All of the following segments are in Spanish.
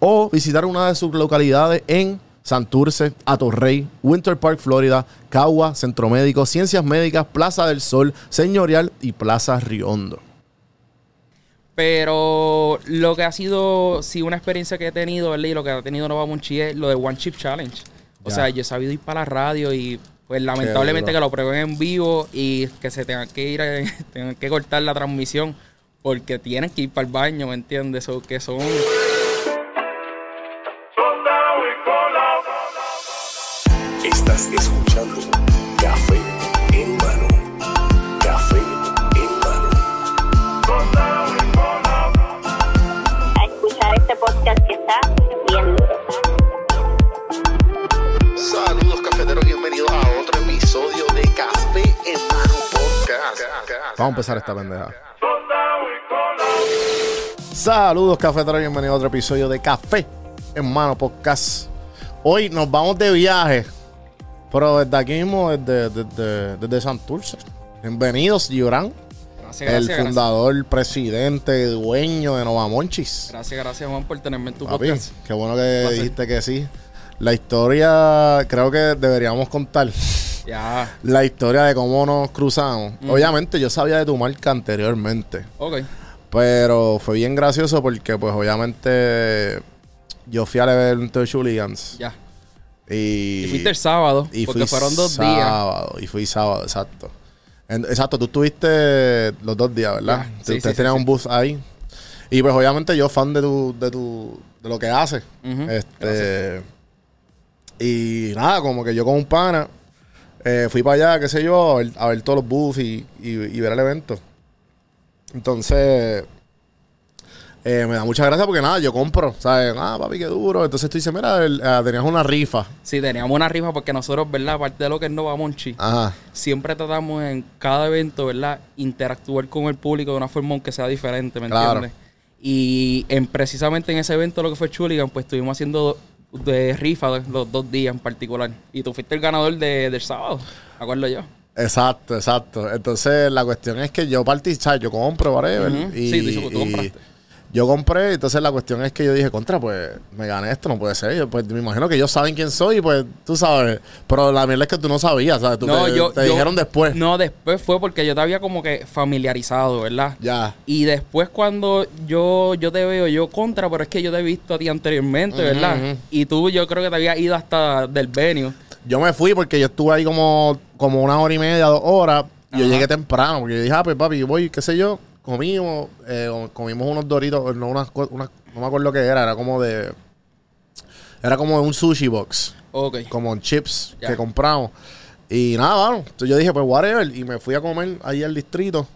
o visitar una de sus localidades en Santurce, Atorrey, Winter Park, Florida, Cagua, Centro Médico, Ciencias Médicas, Plaza del Sol, Señorial y Plaza Riondo. Pero lo que ha sido, sí, una experiencia que he tenido, ¿verdad? Y lo que ha tenido Nova Monchi es lo de One Chip Challenge. O Ya. sea, yo he sabido ir para la radio y pues lamentablemente que lo prueben en vivo y que se tengan que ir, tengan que cortar la transmisión porque tienen que ir para el baño, ¿me entiendes? O que son... Estás escuchando Café en mano. Café en mano. a escuchar este podcast que está bien. Saludos cafeteros, bienvenidos a otro episodio de Café en mano podcast. Vamos a empezar esta pendeja. Saludos, cafeteros. Bienvenidos a otro episodio de Café en Mano Podcast. Hoy nos vamos de viaje, pero desde aquí mismo, desde, desde, desde Santurce. Bienvenidos, Gibran, Gracias, el gracias, fundador, presidente, dueño de Nova Monchis. Gracias, gracias Juan por tenerme en tu Papi, podcast. qué bueno que dijiste que sí. La historia, creo que deberíamos contar. Ya, La historia de cómo nos cruzamos. Obviamente, yo sabía de tu marca anteriormente. ok. Pero fue bien gracioso porque, pues, obviamente, yo fui al evento de Chuligans. Ya. Y, Y fuiste el sábado, y porque fueron dos días. sábado, Y fui sábado, exacto. En- exacto, tú estuviste los dos días, ¿verdad? Sí, Ustedes sí, tenían sí. un bus ahí. Y pues obviamente yo fan de tu, de tu, de lo que haces. Este. Y nada, como que yo con un pana eh, fui para allá, qué sé yo, a ver, a ver todos los bus y, y- y ver el evento. Entonces, eh, me da mucha gracia porque nada, yo compro, ¿sabes? Ah, papi, qué duro. Entonces tú dices, mira, el- ah, tenías una rifa. Sí, teníamos una rifa porque nosotros, ¿verdad? Aparte de lo que es Nova Monchi, Ajá. siempre tratamos en cada evento, ¿verdad? Interactuar con el público de una forma aunque sea diferente, ¿me Claro. entiendes? Y en, precisamente en ese evento, lo que fue Chuligan, pues estuvimos haciendo de rifa los dos días en particular. Y tú fuiste el ganador de- del sábado, me acuerdo yo. Exacto, exacto. Entonces la cuestión es que yo partí, ¿sabes? Yo compro, whatever. Ujú. y, Sí, tú tú y compraste. Yo compré, entonces la cuestión es que yo dije, contra, pues me gané esto, no puede ser. Yo, pues me imagino que ellos saben quién soy, pues tú sabes. Pero la mierda es que tú no sabías, ¿sabes? Tú no, te, yo, te yo- dijeron después. No, después fue porque yo te había como que familiarizado, ¿verdad? Ya. Y después cuando yo, yo te veo, yo contra, pero es que yo te he visto a ti anteriormente, ¿verdad? Y tú yo creo que te había ido hasta del venue. Yo me fui porque yo estuve ahí como, como una hora y media, dos horas. Y yo llegué temprano, porque yo dije, ah, pues papi, voy, qué sé yo. Comimos, eh, comimos unos doritos, no, unas, unas- no me acuerdo lo que era, era como de. Era como un sushi box. Ok. como en chips que compramos. Y nada, bueno, entonces yo dije, pues whatever. Y me fui a comer ahí al distrito.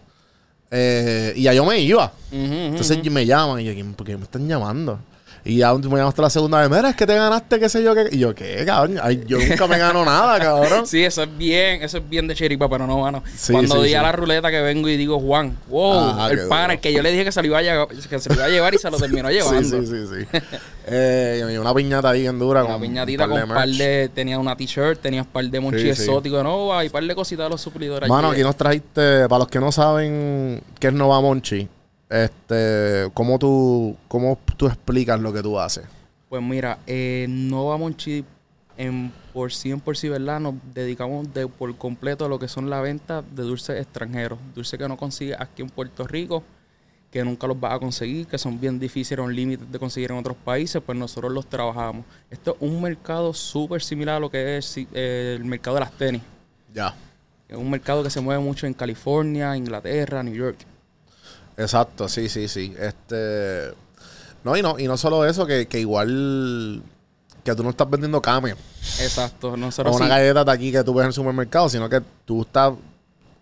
Eh, y ya yo me iba. Entonces me llaman y yo, ¿quién- ¿por qué me están llamando? Y ya me llamaste la segunda vez, mira, es que te ganaste, qué sé yo, qué. Y yo, ¿qué, cabrón? Ay, yo nunca me gano nada, cabrón. Sí, eso es bien, eso es bien de chiripa, pero no, mano. Sí, Cuando sí, di sí. a la ruleta que vengo y digo, Juan, wow, Ajá, qué el pana, duro. el que yo le dije que se lo iba a llevar, que se lo iba a llevar y se lo terminó llevando. Sí, sí, sí, sí. eh, una piñata ahí en dura. Una con piñatita un con de par de, tenía una t-shirt, tenías par de monchi exótico de Nova y par de cositas de los suplidores. Mano, aquí nos trajiste, para los que no saben qué es Nova Monchi, este, ¿cómo tú, cómo tú explicas lo que tú haces? Pues mira, eh, Nova Monchi, en, por sí en por sí, ¿verdad? Nos dedicamos de por completo a lo que son la venta de dulces extranjeros. Dulces que no consigues aquí en Puerto Rico, que nunca los vas a conseguir, que son bien difíciles, un límite de conseguir en otros países, pues nosotros los trabajamos. Esto es un mercado súper similar a lo que es eh, el mercado de las tenis. Ya. Es un mercado que se mueve mucho en California, Inglaterra, New York. Exacto, sí, sí, sí. Este. No, y no, y no solo eso, que, que igual que tú no estás vendiendo cameo Exacto. o Nosotros una sí- galleta de aquí que tú ves en el supermercado, sino que tú estás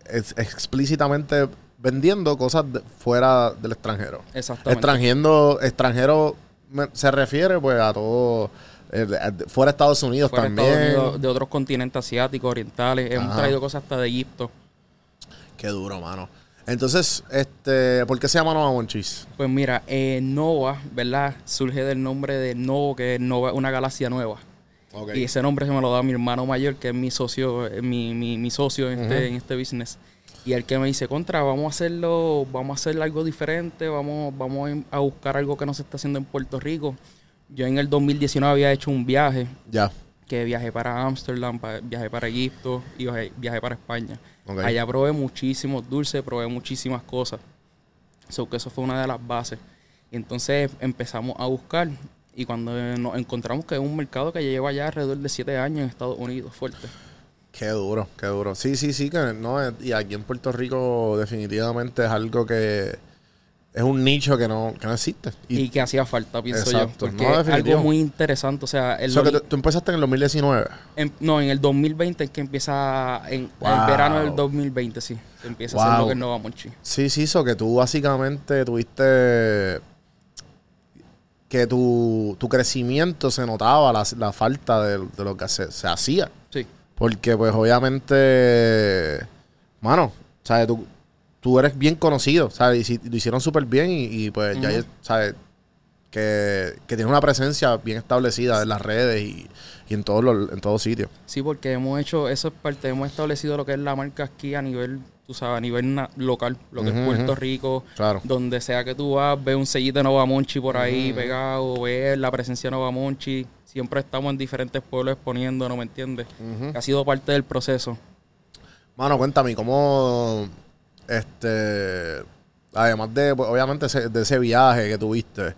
ex- explícitamente vendiendo cosas de- fuera del extranjero. Exactamente. Extranjero, extranjero me- se refiere pues a todo Eh, fuera de Estados Unidos fuera de también. Estados Unidos, de otros continentes asiáticos, orientales. Hemos Ajá. traído cosas hasta de Egipto. Qué duro, mano. Entonces, este, ¿por qué se llama Nova Monchis? Pues mira, eh, Nova, ¿verdad? Surge del nombre de Novo, que es Nova, una galaxia nueva. Y ese nombre se me lo da mi hermano mayor, que es mi socio, eh, mi, mi, mi socio en, este, en este business. Y el que me dice, contra, vamos a hacerlo, vamos a hacer algo diferente, vamos, vamos a buscar algo que no se está haciendo en Puerto Rico. Yo en el 2019 había hecho un viaje, Ya. que viajé para Ámsterdam, viajé para Egipto y viajé, viajé para España. Allá probé muchísimos dulces, probé muchísimas cosas. So que eso fue una de las bases. Y entonces empezamos a buscar y cuando nos encontramos que es un mercado que lleva ya alrededor de siete años en Estados Unidos, fuerte. Qué duro, qué duro. Sí, sí, sí, que no, eh, y aquí en Puerto Rico definitivamente es algo que es un nicho que no, que no existe. Y, que hacía falta, pienso Exacto. yo. Porque No, es algo muy interesante. O sea, el o sea, que tú, empezaste en el 2019. en- no, en el 2020 es que empieza, en Wow. el verano del 2020, sí. Empieza a hacer Wow. lo que es Nova Monchi. Sí, sí, eso que tú básicamente tuviste que tu, tu crecimiento se notaba la, la falta de, de lo que se, se hacía. Sí. Porque, pues, obviamente, mano, ¿sabes? Tú, tú eres bien conocido, ¿sabes? Y lo hicieron súper bien y, y, pues, ya. ¿sabes? Que, que tienes una presencia bien establecida en las redes y, y en todos los, en todos sitios. Sí, porque hemos hecho, eso es parte, hemos establecido lo que es la marca aquí a nivel, tú sabes, a nivel local, lo que es Puerto. Rico, Claro. donde sea que tú vas, ves un sellito de Nova Monchi por ahí pegado, ves la presencia de Nova Monchi, siempre estamos en diferentes pueblos exponiendo, ¿no me entiendes? Que ha sido parte del proceso. Mano, cuéntame, ¿cómo, este, además de, pues, obviamente, ese- de ese viaje que tuviste,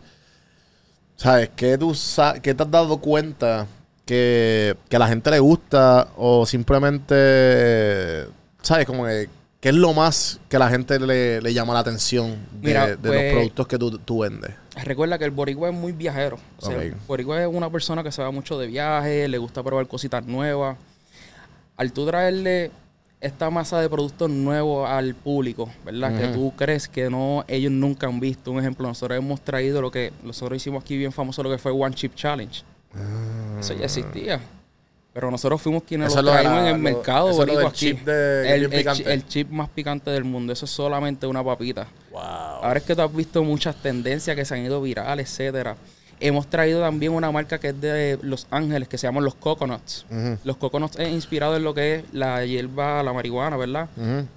¿sabes? ¿Qué, tú qué te has dado cuenta que, que a la gente le gusta o simplemente, ¿sabes? Como que, ¿qué es lo más que a la gente le, le llama la atención de, Mira, de pues- los productos que tú, tú vendes? Recuerda que el boricua es muy viajero. O sea, el boricua es una persona que se va mucho de viaje, le gusta probar cositas nuevas. Al tú traerle esta masa de productos nuevos al público, ¿verdad? Que tú crees que no ellos nunca han visto. Un ejemplo, nosotros hemos traído lo que nosotros hicimos aquí bien famoso, lo que fue One Chip Challenge. Eso ya existía. Pero nosotros fuimos quienes Ah. Eso lo traímos en el lo- mercado eso lo del aquí. chip de- el, chi- el chip más picante del mundo. Eso es solamente una papita. Wow. Ahora es que tú has visto muchas tendencias que se han ido virales, etcétera. Hemos traído también una marca que es de Los Ángeles, que se llaman los Coconuts. Los Coconuts es inspirado en lo que es la hierba, la marihuana, ¿verdad?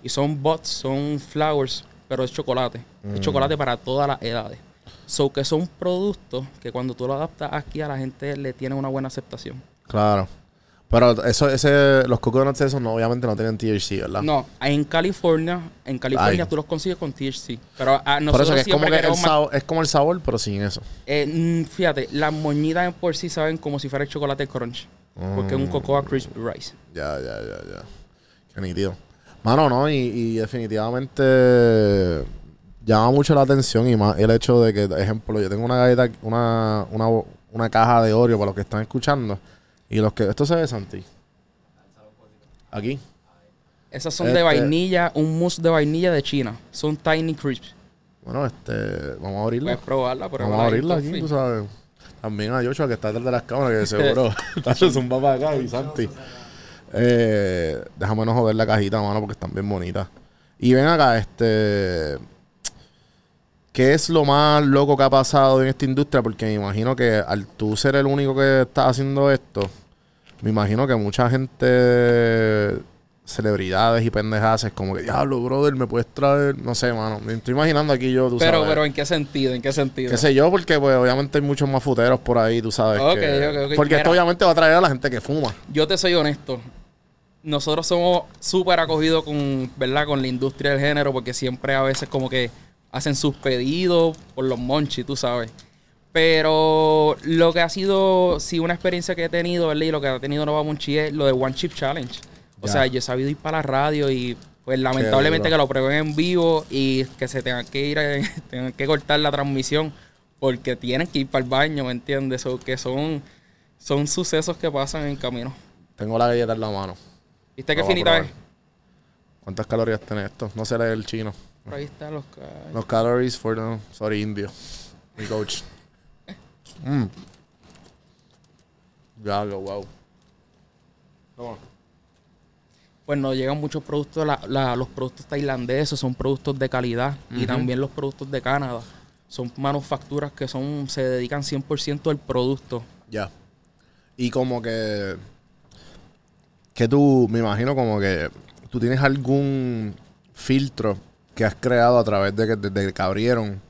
Y son bots, son flowers, pero es chocolate. Mm. Es chocolate para todas las edades. So que son productos que cuando tú lo adaptas aquí a la gente le tiene una buena aceptación. Claro. Pero eso, ese, los coconuts esos no, obviamente no tienen THC, ¿verdad? No, en California, en California Ay. tú los consigues con THC. Pero a Por nosotros eso que es como, que el sabor, es como el sabor, pero sin eso. Eh, mm, fíjate, las moñitas en por sí saben como si fuera el chocolate crunch. Porque es un cocoa crisp rice. Ya, ya, ya, ya. Qué nítido. Mano, no, y, y definitivamente llama mucho la atención y más el hecho de que, ejemplo, yo tengo una galleta, una, una, una caja de Oreo para los que están escuchando. Y los que. Esto se ve, Santi. Aquí. Esas son Este- de vainilla, un mousse de vainilla de China. Son tiny crisps. Bueno, este. Vamos a abrirla. Puedes probarla, pero Vamos a abrirla aquí, tú sabes. También a Joshua que está detrás de las cámaras, que seguro está un papá acá y Santi. Eh, déjame no joder la cajita, mano, porque están bien bonitas. Y ven acá, este. ¿Qué es lo más loco que ha pasado en esta industria? Porque me imagino que al tú ser el único que está haciendo esto, me imagino que mucha gente, celebridades y pendejas, es como que, diablo, brother, me puedes traer, no sé, mano. Me estoy imaginando aquí yo, tú Pero, sabes. pero ¿en qué sentido? ¿En qué sentido? Qué sé yo, porque pues obviamente hay muchos más futeros por ahí, tú sabes. Ok, que- ok, ok. Porque esto obviamente va a traer a la gente que fuma. Yo te soy honesto. Nosotros somos súper acogidos con, ¿verdad? con la industria del género porque siempre a veces como que hacen sus pedidos por los monchis, tú sabes. Pero lo que ha sido, sí, una experiencia que he tenido, ¿verdad? Y lo que ha tenido Nova Monchi es lo de One Chip Challenge. O Ya. sea, yo he sabido ir para la radio y pues lamentablemente que lo prueben en vivo y que se tengan que ir, a- tengan que cortar la transmisión porque tienen que ir para el baño, ¿me entiendes? O que son, son sucesos que pasan en camino. Tengo la galleta en la mano. ¿Viste qué finita es? ¿Cuántas calorías tiene esto? No sé leer el chino. Por ahí están los ca- Los calories for the... Sorry, indio. Mi coach. Mm. Ya, lo wow. Toma. Pues nos llegan muchos productos, la- la- los productos tailandeses son productos de calidad y también los productos de Canadá. Son manufacturas que son se dedican 100% al producto. Ya. Y como que. Que tú, me imagino como que tú tienes algún filtro que has creado a través de que, desde que abrieron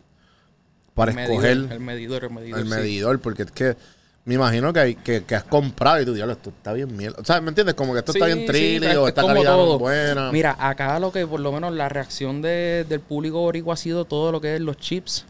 para El escoger medidor, el medidor, el medidor. el sí. medidor, porque es que me imagino que, hay, que, que has comprado y tú diablo, esto está bien mierda. O sea, ¿me entiendes? Como que esto está Sí, bien sí, trilly es- o es esta calidad no todo. es buena. Mira, acá lo que por lo menos la reacción de- del público boricua ha sido todo lo que es los chips.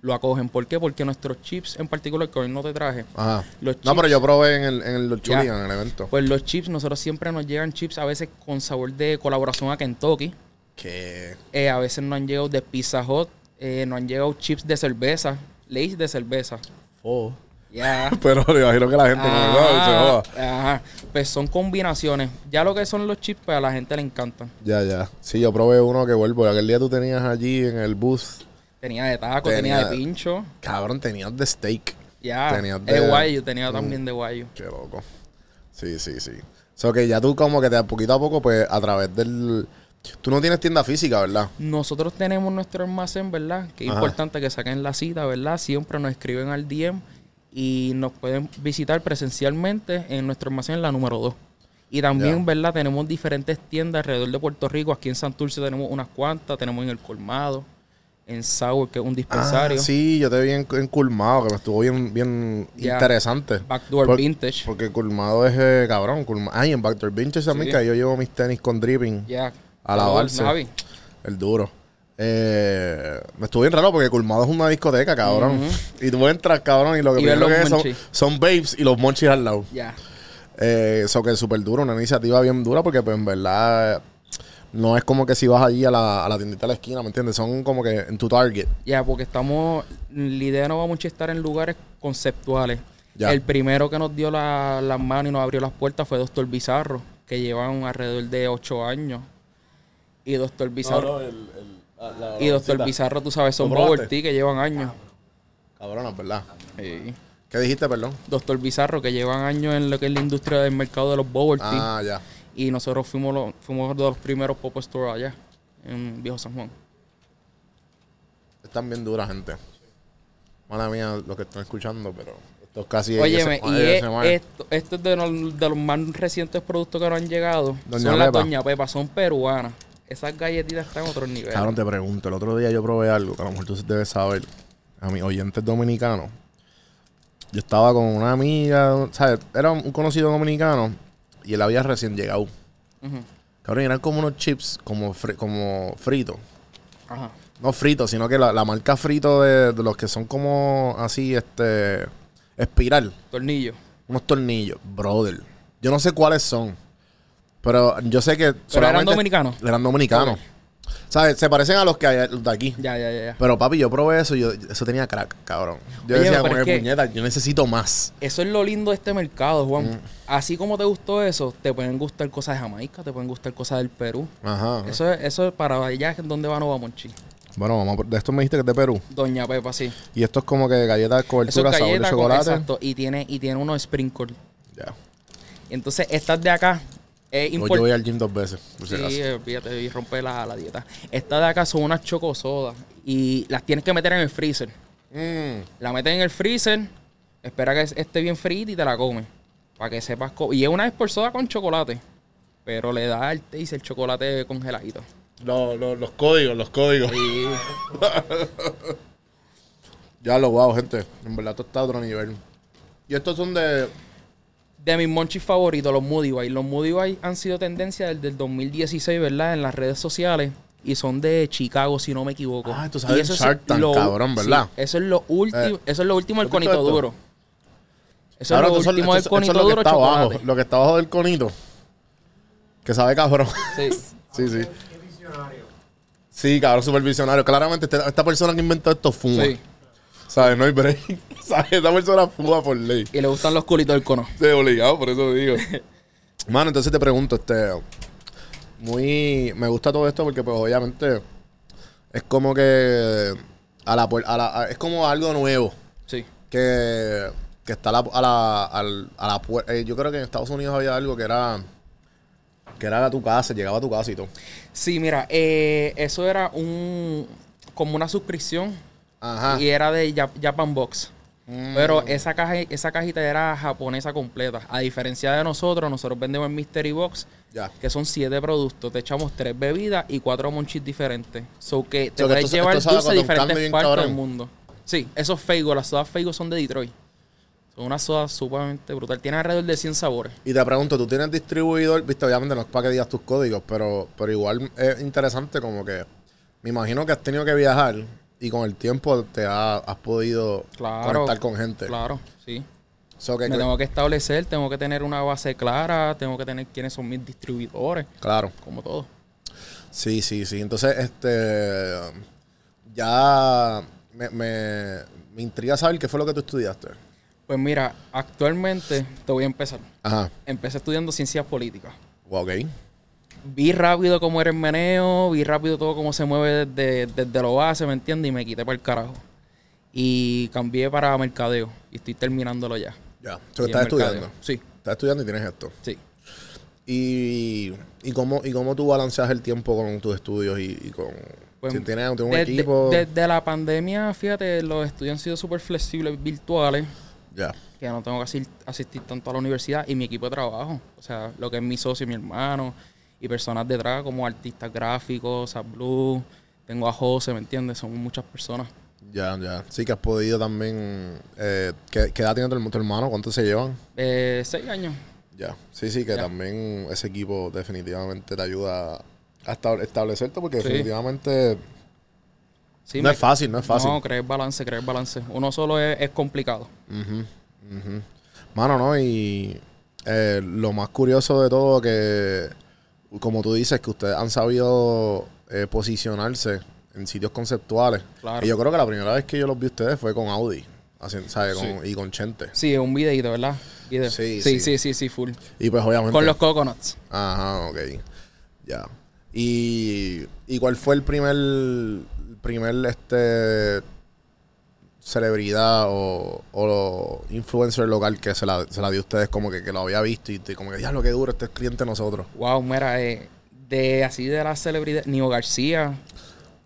Lo acogen. ¿Por qué? Porque nuestros chips en particular, que hoy no te traje, Ajá. los No, pero yo probé en el, en el. Chuli, en el evento. pues los chips, nosotros siempre nos llegan chips a veces con sabor de colaboración a Kentucky. Que. Eh, a veces nos han llegado de Pizza Hut, eh, nos han llegado chips de cerveza, Lays de cerveza. Oh. Ya. Pero me imagino que la gente como, "No, se joda". Ajá. Pues son combinaciones. Ya lo que son los chips, pues a la gente le encantan. Ya, ya. Sí, yo probé uno que vuelvo. Aquel día tú tenías allí en el booth. Tenía de taco, tenía, Tenía- de pincho. Cabrón, tenías de steak. Ya. Tenías de de- guayo, tenía también de guayo. Qué loco. Sí, sí, sí. O sea, que ya tú como que te poquito a poco, pues, a través del... Tú no tienes tienda física, ¿verdad? Nosotros tenemos nuestro almacén, ¿verdad? Que es Ajá. importante que saquen la cita, ¿verdad? Siempre nos escriben al DM y nos pueden visitar presencialmente en nuestro almacén, la número 2. Y también. ¿verdad? Tenemos diferentes tiendas alrededor de Puerto Rico. Aquí en Santurce tenemos unas cuantas. Tenemos en El Colmado, en Sauer, que es un dispensario. Ah, sí, yo te vi en, en Culmado, que me estuvo bien, bien interesante. Backdoor Por- Vintage. Porque Culmado es, eh, cabrón, Culmado. Ay, en Backdoor Vintage también, Sí. que yo llevo mis tenis con dripping. Ya. A lavarse. Navi. El duro. Eh, me estuvo bien raro porque Culmado es una discoteca, cabrón. Y tú entras, cabrón, y lo que Y los que es son, son babes y los monchis al lado. Ya. Eh, Eso que es súper duro, una iniciativa bien dura porque pues en verdad no es como que si vas allí a la, a la tiendita de la esquina, ¿me entiendes? Son como que en tu target. Ya, porque estamos. La idea no va mucho a estar en lugares conceptuales. Ya. El primero que nos dio la- las manos y nos abrió las puertas fue Doctor Bizarro, que llevan alrededor de ocho años. Y Doctor Bizarro. y Doctor Bizarro, tú sabes, son. Power Tea que llevan años. Cabrona, ¿verdad? Sí. ¿Qué dijiste, perdón? Doctor Bizarro, que llevan años en lo que es la industria del mercado de los Bubble Tea. Ah, ya. Y nosotros fuimos, los, fuimos de los primeros pop store allá, en Viejo San Juan. Están bien duras, gente. Mala mía lo que están escuchando, pero esto es casi Óyeme, y es- esto, esto es de los, de los más recientes productos que nos han llegado. Doña son las. Doña Pepa, son peruanas. Esas galletitas están a otro nivel. Cabrón, te pregunto, el otro día yo probé algo que a lo mejor tú debes saber. A mis oyentes dominicanos. Yo estaba con una amiga, ¿sabes? Era un conocido dominicano y él había recién llegado. Ujú. Cabrón, eran como unos chips como, fri- como fritos. Ajá. No fritos, sino que la, la marca frito de, de los que son como así, este, espiral. Tornillo. Unos tornillos, brother. Yo no sé cuáles son. Pero yo sé que ¿Pero eran dominicanos? Eran dominicanos. ¿Sabes? Se parecen a los que hay de aquí. Ya, ya, ya. Pero papi, yo probé eso y yo, eso tenía crack, cabrón. Yo Oye, decía, con el puñeta, yo necesito más. Eso es lo lindo de este mercado, Juan. Mm. Así como te gustó eso, te pueden gustar cosas de Jamaica, te pueden gustar cosas del Perú. Ajá. Eso es, eso es para allá es donde va Nova Monchi. Bueno, vamos de esto me dijiste que es de Perú. Doña Pepa, sí. Y esto es como que galletas de Eso cobertura, es sabor de galleta con, chocolate. exacto. Y tiene, y tiene unos sprinkles. Ya. Entonces, estas de acá Hoy yo voy al gym dos veces, por si Sí, acaso. eh, fíjate, y rompe la, la dieta. Estas de acá son unas chocosodas y las tienes que meter en el freezer. Mm. La metes en el freezer, espera que esté bien frita y te la comes. Para que sepas. Y es una vez por soda con chocolate. Pero le da el taste el chocolate congeladito. Lo- lo- los códigos, los códigos. Y Ya lo wow, gente. En verdad esto está a otro nivel. Y estos son de. De mis monchis favoritos, los Moody White. Los Moody White han sido tendencia desde el 2016, ¿verdad? En las redes sociales. Y son de Chicago, si no me equivoco. Ah, tú sabes Y Shark Tank, cabrón, ¿verdad? sí, eso es lo último, Eh, eso es lo último del ¿has visto conito esto? duro. Eso Ahora, es lo son- último del conito es lo que duro está abajo. Lo que está abajo del conito. Que sabe cabrón. Sí. sí, sí. Sí, cabrón, supervisionario. Claramente, este- esta persona que inventó esto fuma. Sí. ¿Sabes? No hay break. ¿Sabes? Esta persona fuma por ley. Y le gustan los culitos del cono. Sí, obligado, por eso digo. Mano, entonces te pregunto, este. Muy. Me gusta todo esto porque, pues, obviamente. Es como que. A la, a la- a- es como algo nuevo. Sí. Que. que está a la, a la, a la eh, yo creo que en Estados Unidos había algo que era que era a tu casa, llegaba a tu casa y todo. Sí, mira, eh, eso era un como una suscripción Ajá. y era de Jap- Japan Box. Mm. Pero esa caja, esa cajita era japonesa completa. A diferencia de nosotros, nosotros vendemos en Mystery Box, Ya. que son siete productos. Te echamos tres bebidas y cuatro monchis diferentes. So que te So puedes esto- llevar esto dulce a diferentes partes del mundo. Sí, esos Feigo, las sodas Feigo son de Detroit. Son unas sodas sumamente brutal. Tienen alrededor de 100 sabores. Y te pregunto, ¿tú tienes distribuidor? Viste, obviamente no es para que digas tus códigos, pero, pero igual es interesante como que me imagino que has tenido que viajar y con el tiempo te ha- has podido Claro. conectar con gente. Claro, sí. So que- Me tengo que establecer, tengo que tener una base clara, tengo que tener quiénes son mis distribuidores, Claro. como todo. Sí, sí, sí. Entonces, este. Ya me, me, me intriga saber qué fue lo que tú estudiaste. Pues mira, actualmente te voy a empezar. Ajá. Empecé estudiando ciencias políticas. Ok. Vi rápido cómo era el meneo, vi rápido todo cómo se mueve desde, desde lo base, ¿me entiendes? Y me quité para el carajo. Y cambié para mercadeo. Y estoy terminándolo ya. Ya. So, estás mercadeo. estudiando. Sí, Estás estudiando y tienes esto. sí. ¿Y, y, cómo, y cómo tú balanceas el tiempo con tus estudios y, y con... Pues, si tienes, tienes un Desde, equipo... desde la pandemia, fíjate, los estudios han sido súper flexibles, virtuales. Ya. que no tengo que asistir, asistir tanto a la universidad y mi equipo de trabajo. O sea, lo que es mi socio, mi hermano y personas detrás como artistas gráficos, a Blue, tengo a José, ¿me entiendes? Son muchas personas. Ya, ya. Sí que has podido también... Eh, ¿qué, qué edad tiene tu, tu hermano? ¿Cuántos se llevan? Eh, seis años. Ya. Sí, sí, que Ya. también ese equipo definitivamente te ayuda a esta- establecerte porque Sí. definitivamente Sí, no me- es fácil, no es fácil. No, creer balance, creer balance. Uno solo es, es complicado. Ujú, ujú. Mano, ¿no? Y eh, lo más curioso de todo que, como tú dices, que ustedes han sabido eh, posicionarse en sitios conceptuales. Claro. Y yo creo que la primera vez que yo los vi a ustedes fue con Audi, haciendo- ¿sabes? Sí. Y con Chente. Sí, es un videito, ¿verdad? Video. Sí, sí, sí. sí, sí, sí, full. Y pues obviamente... Con los coconuts. Ajá, ok. Ya. Y, ¿Y cuál fue el primer, el primer este celebridad o, o influencer local que se la, se la dio a ustedes como que, que lo había visto y como que, ya lo que duro, este es cliente de nosotros? Wow, mira, eh, de así de las celebridades, Nio García,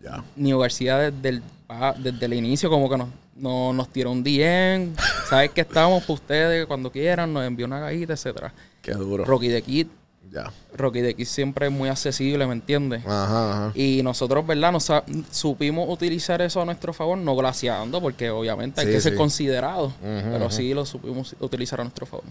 Ya. Nio García desde el, ah, desde el inicio como que nos, no- nos tiró un DM. Sabes que estamos para ustedes cuando quieran, nos envió una cajita, etcétera. Qué duro. Rocky the Kid. Rocky Kid siempre es muy accesible, ¿me entiendes? Ajá, ajá. Y nosotros, ¿verdad? Nos supimos utilizar eso a nuestro favor, no glaciando, porque obviamente hay Sí, que ser considerado. Pero ujú. sí lo supimos utilizar a nuestro favor.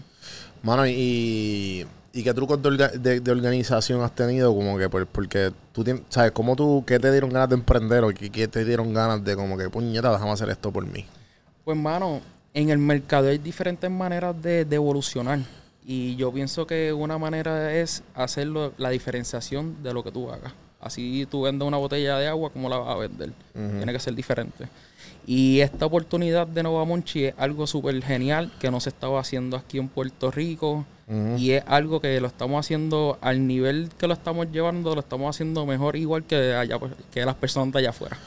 Mano, y, y qué trucos de, orga- de- de organización has tenido? Como que, por- porque tú tienes, ¿sabes? ¿Cómo tú, qué te dieron ganas de emprender o qué, qué te dieron ganas de como que, puñeta, déjame hacer esto por mí? Pues, mano, en el mercado hay diferentes maneras de, de evolucionar. Y yo pienso que una manera es hacerlo, la diferenciación de lo que tú hagas. Así tú vendes una botella de agua, ¿cómo la vas a vender? Tiene que ser diferente. Y esta oportunidad de Nova Monchi es algo súper genial que no se estaba haciendo aquí en Puerto Rico. Y es algo que lo estamos haciendo al nivel que lo estamos llevando, lo estamos haciendo mejor igual que allá que las personas de allá afuera.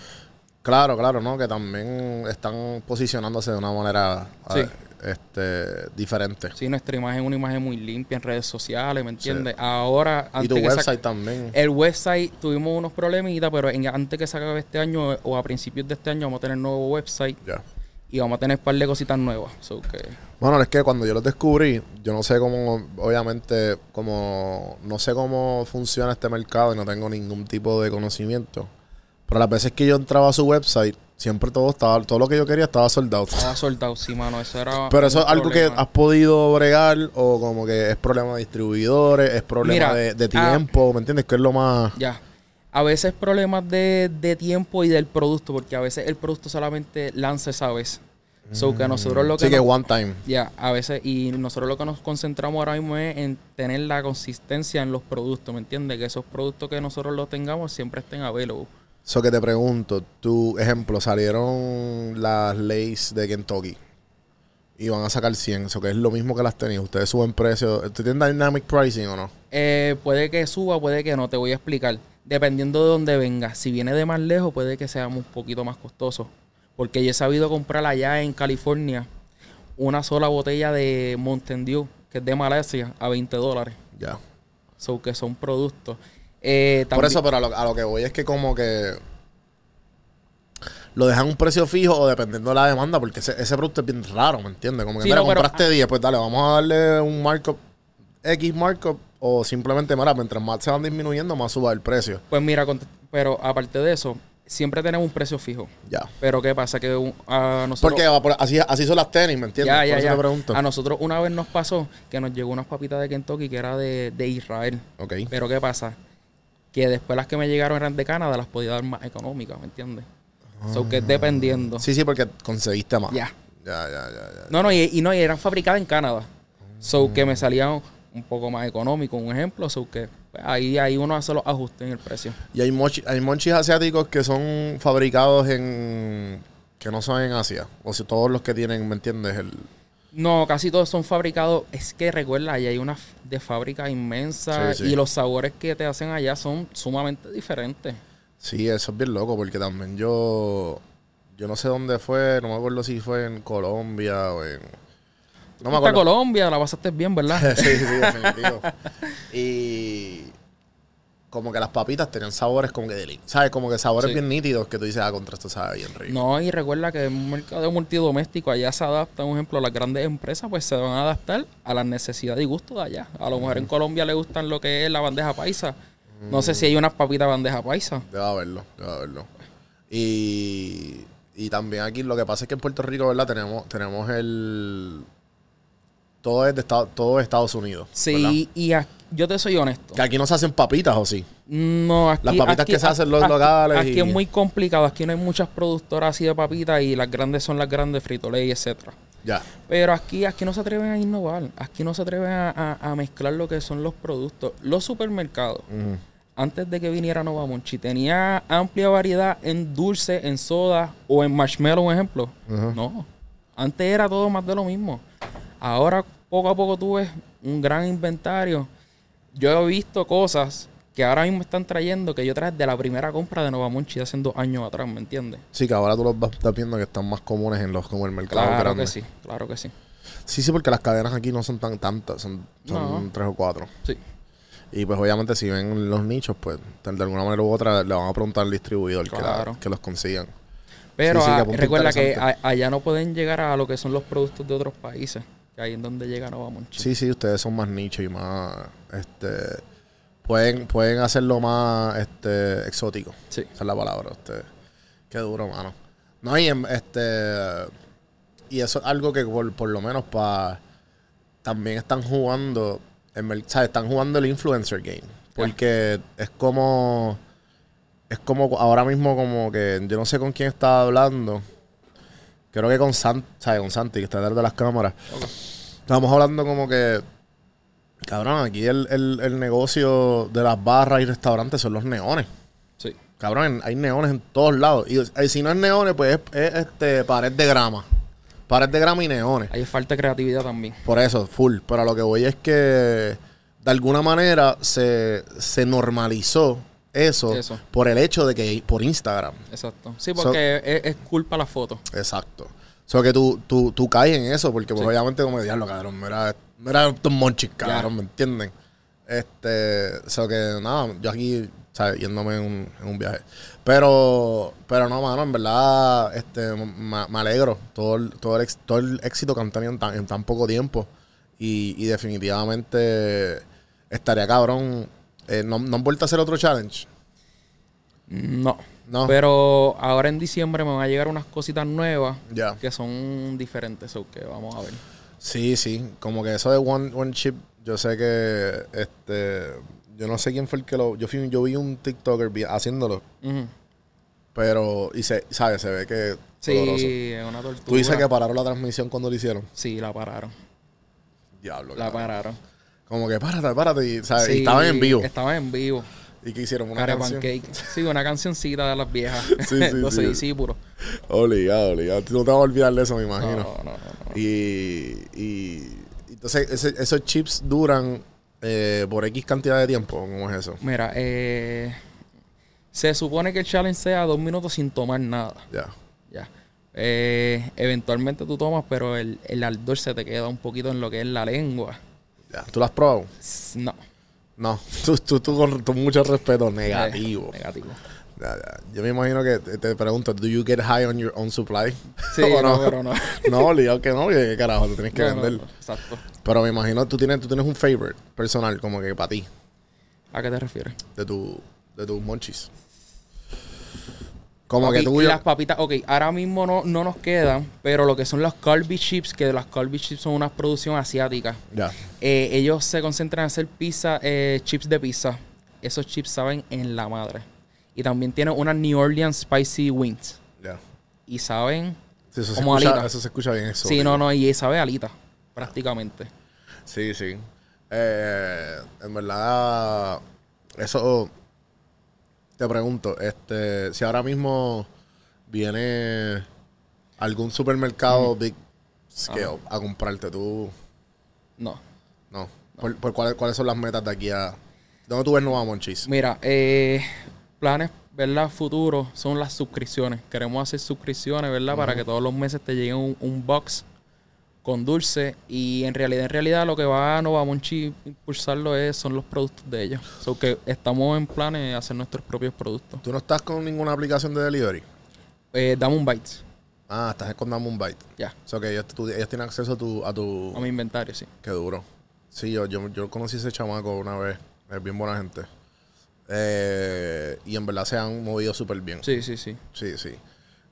Claro, claro, ¿no? Que también están posicionándose de una manera Sí. este, diferente. Sí, nuestra imagen es una imagen muy limpia en redes sociales, ¿me entiendes? Ahora, y antes tu que sac- website también. El website tuvimos unos problemitas, pero en- antes que se acabe este año o a principios de este año vamos a tener nuevo website Ya. y vamos a tener un par de cositas nuevas. So que, Bueno, es que cuando yo los descubrí, yo no sé cómo, obviamente, como no sé cómo funciona este mercado y no tengo ningún tipo de conocimiento. Pero las veces que yo entraba a su website, siempre todo estaba, todo lo que yo quería estaba soldado. estaba soldado, sí, mano. Eso era. Pero eso es algo que has podido bregar o como que es problema de distribuidores, es problema Mira, de, de ah, tiempo, ¿me entiendes? Que es lo más... Ya. A veces problemas de, de tiempo y del producto, porque a veces el producto solamente lanza esa vez. So que nosotros lo que. Sí, que one time. Ya, a veces, y nosotros lo que nos concentramos ahora mismo es en tener la consistencia en los productos, ¿me entiendes? Que esos productos que nosotros los tengamos siempre estén available. So que te pregunto, tu ejemplo, salieron las leyes de Kentucky y van a sacar 100, eso que es lo mismo que las tenis. Ustedes suben precios. ¿Ustedes tienen dynamic pricing o no? Eh, puede que suba, puede que no, te voy a explicar. Dependiendo de dónde venga. Si viene de más lejos, puede que sea un poquito más costoso. Porque yo he sabido comprar allá en California una sola botella de Mountain Dew, que es de Malasia, a 20 dólares. Ya. So, que son productos. Eh, Por eso, pero a lo, a lo que voy es que como que lo dejan un precio fijo o dependiendo de la demanda, porque ese, ese producto es bien raro, ¿me entiendes? Como que, Sí, mira, no, pero- compraste 10, pues dale, vamos a darle un markup, X markup, o simplemente, mira, mientras más se van disminuyendo, más suba el precio. Pues mira, pero aparte de eso, siempre tenemos un precio fijo. Ya. Pero ¿qué pasa? Que a nosotros... Porque así, así son las tenis, ¿me entiendes? Ya, Por ya, eso ya. te pregunto. A nosotros una vez nos pasó que nos llegó unas papitas de Kentucky que era de, de Israel. Ok. Pero ¿qué pasa? Que después las que me llegaron eran de Canadá, las podía dar más económicas, ¿me entiendes? So que es dependiendo. Ah. Sí, sí, porque conseguiste más. Ya. Ya, ya, ya, ya. No, no, y, y no, y eran fabricadas en Canadá. So que me salían un poco más económico, un ejemplo. So que pues, ahí, ahí uno hace los ajustes en el precio. Y hay, mochi- hay monchis asiáticos que son fabricados en... que no son en Asia. O sea, todos los que tienen, ¿me entiendes? El... No, casi todos son fabricados. Es que recuerda, ahí hay una de fábrica inmensa Sí, sí. y los sabores que te hacen allá son sumamente diferentes. Sí, eso es bien loco porque también yo... Yo no sé dónde fue, no me acuerdo si fue en Colombia o en... No me acuerdo. Colombia, la pasaste bien, ¿verdad? sí, sí, definitivo. y... Como que las papitas tenían sabores como que deli- ¿Sabes? Como que sabores Sí. bien nítidos que tú dices, ah, contra esto sabe bien rico. No, y recuerda que en un mercado multidoméstico allá se adapta, por ejemplo, las grandes empresas pues se van a adaptar a las necesidades y gustos de allá. A lo mejor en Colombia le gustan lo que es la bandeja paisa. No sé si hay unas papitas bandeja paisa. Debe haberlo, debe haberlo. Y, y también aquí lo que pasa es que en Puerto Rico, ¿verdad? Tenemos, tenemos el... Todo es de Estado- todo es Estados Unidos. ¿verdad? Sí, y a- yo te soy honesto. Que aquí no se hacen papitas, ¿o sí? No, aquí, Las papitas aquí- que se hacen los aquí- locales Aquí y- es muy complicado. Aquí no hay muchas productoras así de papitas y las grandes son las grandes Frito-Lay, etcétera. Ya. Pero aquí, aquí no se atreven a innovar. Aquí no se atreven a, a- a mezclar lo que son los productos. Los supermercados, antes de que viniera Nova Monchi, tenía amplia variedad en dulce, en soda o en marshmallow, un ejemplo. No. Antes era todo más de lo mismo. Ahora, poco a poco, tú ves un gran inventario. Yo he visto cosas que ahora mismo están trayendo que yo traje de la primera compra de Nova Monchi hace dos años atrás, ¿me entiendes? Sí, que ahora tú los vas viendo que están más comunes en los como el mercado Claro grande. que sí, claro que sí. Sí, sí, porque las cadenas aquí no son tan tantas, son, son No. tres o cuatro. Sí. Y pues obviamente si ven los nichos, pues de alguna manera u otra le van a preguntar al distribuidor que, la- Claro. que los consigan. Pero Sí, sí, que punto recuerda que a- allá no pueden llegar a lo que son los productos de otros países. Que ahí es donde llega Nova Monchi. Sí, sí, ustedes son más nicho y más, este, pueden, pueden hacerlo más, este, exótico. Sí. Esa es la palabra, ustedes. Qué duro, mano. No, y este, y eso es algo que por, por lo menos para, también están jugando, el ¿sabes? Están jugando el influencer game. Porque es como, es como ahora mismo como que, yo no sé con quién estaba hablando. Creo que con, San, ¿sabes? con Santi, que está detrás de las cámaras. Estábamos hablando como que, cabrón, aquí el, el- el negocio de las barras y restaurantes son los neones. Sí. Cabrón, hay neones en todos lados. Y eh, si no es neones, pues es, es, este pared de grama. Pared de grama y neones. Hay falta de creatividad también. Por eso, full. Pero a lo que voy es que de alguna manera se, se normalizó eso, Eso. por el hecho de que por Instagram. Exacto. Sí, porque es, es culpa la foto. Exacto. O sea, que tú, tú, tú caes en eso, porque pues, Sí. obviamente como diablo, cabrón, mira, mira estos monchis, cabrón. ¿me entienden? Este, o sea que nada, yo aquí, ¿sabes? Yéndome en un, en un viaje. Pero, pero no, mano, en verdad, este, me, me alegro todo el, todo, el, todo el éxito que han tenido en tan, en tan poco tiempo. Y, y definitivamente estaría cabrón. Eh, ¿no, ¿No han vuelto a hacer otro challenge? No. No. Pero ahora en diciembre me van a llegar unas cositas nuevas Ya. que son diferentes. Que vamos a ver. Sí, sí, como que eso de One, one Chip, yo sé que, este, yo no sé quién fue el que lo, yo, fui, yo vi un TikToker haciéndolo, Ujú. pero, y se, ¿sabes? Se ve que doloroso. Sí, es una tortura. Tú dices que pararon la transmisión cuando lo hicieron. Sí, la pararon. Diablo. La pararon. Como que párate, párate, y, ¿sabes? y estaban en vivo. Estaban en vivo. ¿Y que hicieron? Una Care canción. Pancake. Sí, una cancioncita de las viejas. Sí, sí, Los sí. discípulos. Obligado, obligado. Tú no te vas a olvidar de eso, me No, imagino. no, no, no. Y, y, entonces, ese- esos chips duran eh, por X cantidad de tiempo, ¿cómo es eso? Mira, eh, se supone que el challenge sea dos minutos sin tomar nada. Ya. Ya. Eh, eventualmente tú tomas, pero el, el ardor se te queda un poquito en lo que es la lengua. Ya. ¿Tú lo has probado? No. No. Tú, tú, tú con, con mucho respeto, negativo. Negativo. Ya, ya. Yo me imagino que te, te pregunto, ¿do you get high on your own supply? Sí, ¿O no, pero no. no, obligado que no, que carajo, te tienes que No, no, vender. no, exacto. Pero me imagino tú tienes, tú tienes un favorite personal, como que para ti, ¿A qué te refieres? de tu, de tus monchis. Como que tú y las papitas, ok, ahora mismo no, no nos quedan, pero lo que son los Colby Chips, que las Colby Chips son una producción asiática. Ya. Eh, ellos se concentran en hacer pizza, eh, chips de pizza. Esos chips saben en la madre. Y también tienen unas New Orleans Spicy Wings. Ya. Y saben Sí, eso, se como escucha, alita. eso se escucha bien. Eso, Sí, no, no, y sabe alita, prácticamente. Sí, sí. Eh, en verdad, eso te pregunto, este, si ahora mismo viene algún supermercado big scale a comprarte, tú, No. no. ¿Por, por cuáles, cuáles son las metas de aquí a... ¿Dónde tú ves Nova Monchis? Mira, eh, planes, ¿verdad? Futuros son las suscripciones. Queremos hacer suscripciones, ¿verdad? Para que todos los meses te llegue un, un box con dulce. Y en realidad, en realidad, lo que va a impulsarlo es, son los productos de ellos. So que estamos en planes de hacer nuestros propios productos. ¿Tú no estás con ninguna aplicación de delivery? Eh, dame un bite. Ah, estás con Dame un Bite. Ya. O sea, que ellos, tú- ellos tienen acceso a tu... A tu A mi inventario, sí. Qué duro. Sí, yo, yo, yo conocí a ese chamaco una vez. Es bien buena gente. Eh, y en verdad se han movido súper bien. Sí, sí, sí. Sí, sí.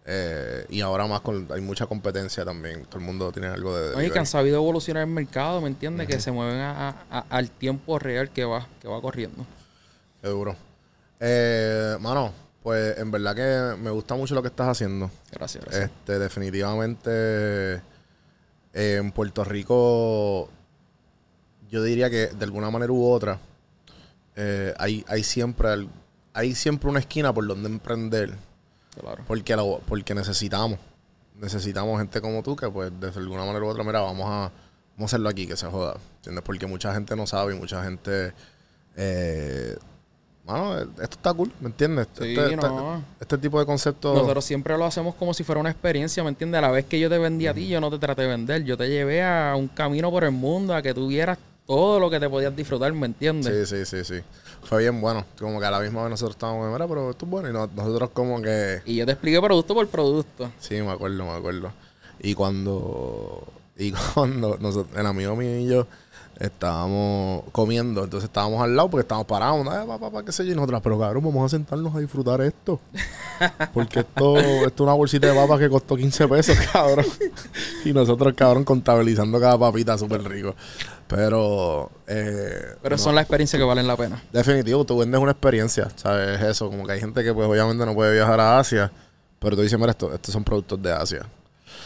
Eh, y ahora más con, hay mucha competencia también. Todo el mundo tiene algo de... Oye, que han sabido evolucionar el mercado, ¿me entiendes? Que se mueven a- a- a- al tiempo real que va, que va corriendo. Qué duro. Eh, mano, pues en verdad que me gusta mucho lo que estás haciendo. Gracias, gracias. Este, definitivamente eh, en Puerto Rico, yo diría que de alguna manera u otra, eh, hay, hay siempre hay siempre una esquina por donde emprender, Claro. porque lo- porque necesitamos, necesitamos gente como tú que pues de alguna manera u otra, mira, vamos a, vamos a hacerlo aquí, que se joda, ¿entiendes? Porque mucha gente no sabe y mucha gente, eh, mano, esto está cool, ¿me entiendes? Sí, este, este- este tipo de conceptos... Nosotros siempre lo hacemos como si fuera una experiencia, ¿me entiendes? A la vez que yo te vendí a ti, yo no te traté de vender. Yo te llevé a un camino por el mundo, a que tuvieras todo lo que te podías disfrutar, ¿me entiendes? Sí, sí, sí, sí. Fue bien bueno. Como que a la misma vez nosotros estábamos, mira, pero esto es bueno. Y no- nosotros como que... Y yo te expliqué producto por producto. Sí, me acuerdo, me acuerdo. Y cuando... Y cuando nosotros, el amigo mío y yo estábamos comiendo, entonces estábamos al lado porque estábamos parados. Eh, papá, qué sé yo, y nosotros, pero cabrón, vamos a sentarnos a disfrutar esto. Porque esto, esto es una bolsita de papas que costó 15 pesos, cabrón. Y nosotros, cabrón, contabilizando cada papita súper rico. Pero... Eh, Pero no. son las experiencias que valen la pena. Definitivo, tú vendes una experiencia, ¿sabes? Es eso, como que hay gente que pues obviamente no puede viajar a Asia, pero tú dices, mira, esto, estos son productos de Asia.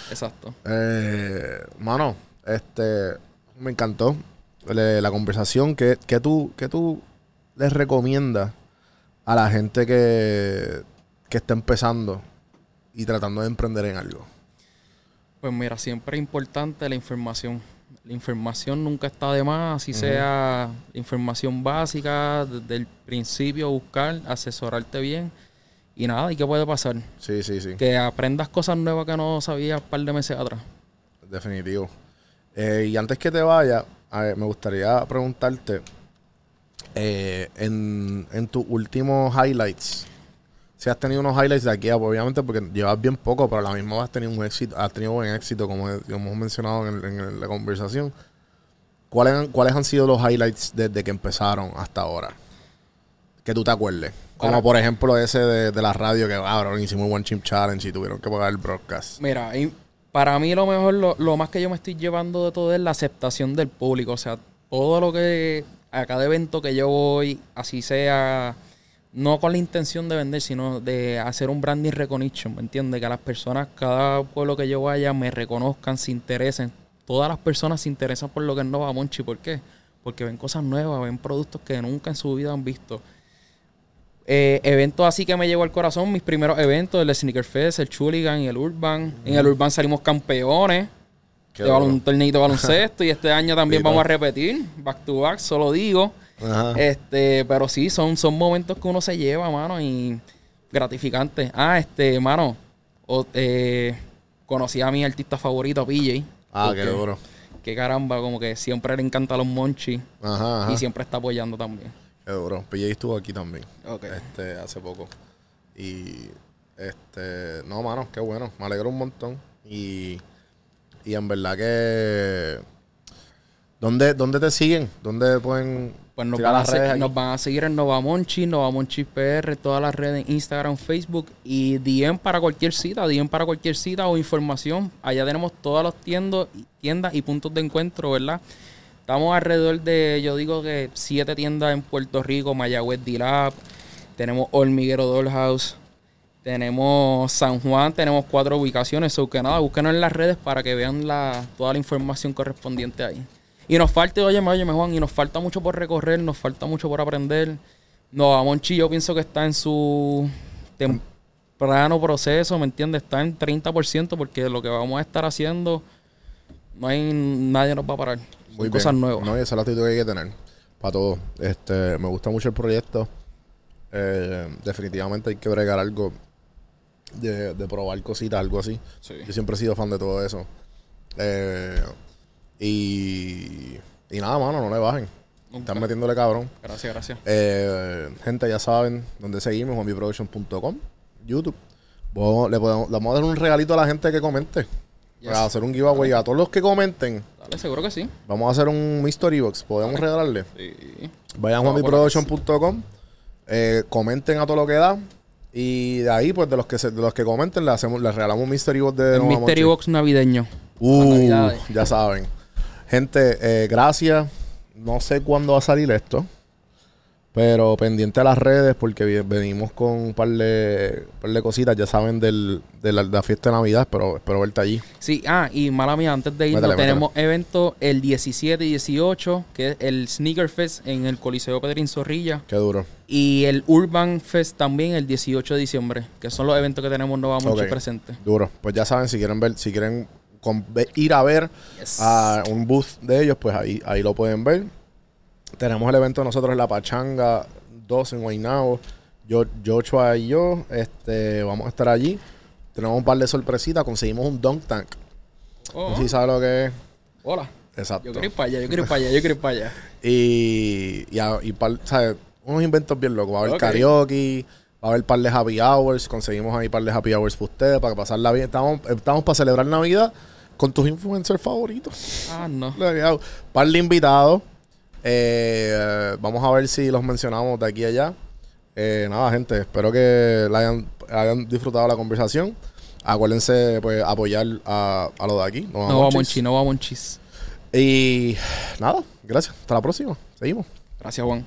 Exacto. Eh, mano, este, me encantó le- la conversación. ¿Qué, qué tú, qué tú les recomiendas a la gente que, que está empezando y tratando de emprender en algo? Pues mira, siempre es importante la información. La información nunca está de más, así sea información básica, desde el principio buscar, asesorarte bien. Y nada, ¿y qué puede pasar? Sí, sí, sí. Que aprendas cosas nuevas que no sabías un par de meses atrás. Definitivo. Eh, y antes que te vaya, a ver, me gustaría preguntarte eh, en, en tus últimos highlights. Si has tenido unos highlights de aquí, obviamente porque llevas bien poco, pero a la misma vez has tenido un éxito, has tenido buen éxito, como, he- como hemos mencionado en, en la conversación. ¿Cuáles, han- ¿Cuáles han sido los highlights desde que empezaron hasta ahora? Que tú te acuerdes. Como Ahora- por ejemplo ese de, de la radio que ahora hicimos un One Chip Challenge y tuvieron que pagar el broadcast. Mira, y para mí lo mejor, lo, lo más que yo me estoy llevando de todo es la aceptación del público. O sea, todo lo que a cada evento que yo voy, así sea, no con la intención de vender, sino de hacer un branding recognition, ¿me entiendes? Que las personas, cada pueblo que yo vaya, me reconozcan, se interesen. Todas las personas se interesan por lo que es Nova Monchi. ¿Por qué? Porque ven cosas nuevas, ven productos que nunca en su vida han visto. Eh, eventos así que me llegó al corazón, mis primeros eventos, el Sneaker Fest, el Chuligan y el Urban. En el Urban salimos campeones Qué de un de baloncesto y este año también vamos a repetir, back to back, solo digo. Ajá. Este, pero sí, son, son momentos que uno se lleva, mano, y gratificantes. Ah, este, mano, o- eh, Conocí a mi artista favorito, PJ. Ah, qué duro. Que caramba, como que siempre le encanta los monchis Ajá, ajá. y siempre está apoyando también. Qué duro. PJ estuvo aquí también. Ok. Este, hace poco. Y este, no, mano, qué bueno. Me alegro un montón. Y, y en verdad que. ¿Dónde, ¿Dónde te siguen? ¿Dónde pueden Pues nos van, a las se- redes aquí? nos van a seguir en Novamonchi, Novamonchi PR, todas las redes, Instagram, Facebook y DM para cualquier cita, DM para cualquier cita o información. Allá tenemos todas las tiendas, tiendas y puntos de encuentro, ¿verdad? Estamos alrededor de, yo digo que siete tiendas en Puerto Rico, Mayagüez D-Lab, tenemos Hormiguero Dollhouse, tenemos San Juan, tenemos cuatro ubicaciones, o que nada, búsquenos en las redes para que vean la, toda la información correspondiente ahí. Y nos falta, oye, oye, Juan, y nos falta mucho por recorrer, nos falta mucho por aprender. No, Monchi yo pienso que está en su temprano proceso, ¿me entiendes? Está en 30% porque lo que vamos a estar haciendo, no hay, nadie nos va a parar. Muy cosas nuevas. No, esa es la actitud que hay que tener. Para todo. Este, me gusta mucho el proyecto. Eh, definitivamente hay que bregar algo de, de probar cositas, algo así. Sí. Yo siempre he sido fan de todo eso. Eh, y, y nada, mano, no le bajen. Nunca. Están metiéndole cabrón. Gracias, gracias. Eh, gente, ya saben dónde seguimos, juanbiproduction.com, YouTube. Vos- le, podemos, le vamos a dar un regalito a la gente que comente. Yes. Para hacer un giveaway a todos los que comenten. Dale, seguro que sí. Vamos a hacer un mystery box. Podemos regalarle. Sí. Vayan a juanbiproduction.com. Eh, comenten a todo lo que da. Y de ahí, pues de los que se- de los que comenten, le hacemos, le regalamos un mystery box de El Mystery. Box navideño. Uh, ya saben. Gente, eh, gracias. No sé cuándo va a salir esto. Pero pendiente a las redes porque venimos con un par de, par de cositas. Ya saben del, de, la, de la fiesta de Navidad. Pero espero verte allí. Sí, ah, y mala mía, antes de irnos, tenemos evento el 17 y 18, que es el Sneaker Fest en el Coliseo Pedrín Zorrilla. Qué duro. Y el Urban Fest también el 18 de diciembre, que son los eventos que tenemos Nova Monchi Ok. presente. Duro. Pues ya saben, si quieren ver, si quieren con- ir a ver Yes. a un booth de ellos, pues ahí, ahí lo pueden ver. Tenemos el evento nosotros en la Pachanga 2 en Guaynabo. Yo, Joshua y yo este, vamos a estar allí. Tenemos un par de sorpresitas. Conseguimos un dunk tank. Oh, No sé si sabes lo que es. hola. Exacto. Yo quiero ir para allá, yo quiero ir para allá, yo quiero ir para allá. Y, y, a- y par- ¿sabes? unos inventos bien locos. Va a haber Ok. karaoke, va a haber par de happy hours. Conseguimos ahí par de happy hours para ustedes, para pasarla bien. Estamos, estamos para celebrar Navidad con tus influencers favoritos. Ah, no. Par de invitados. Eh, vamos a ver si los mencionamos de aquí a allá. Eh, nada, gente, espero que la hayan, hayan disfrutado la conversación. Acuérdense, pues, apoyar a, a lo de aquí. Nova Nova Monchis. Monchi, Nova Monchis. Y nada, gracias. Hasta la próxima. Seguimos. Gracias, Juan.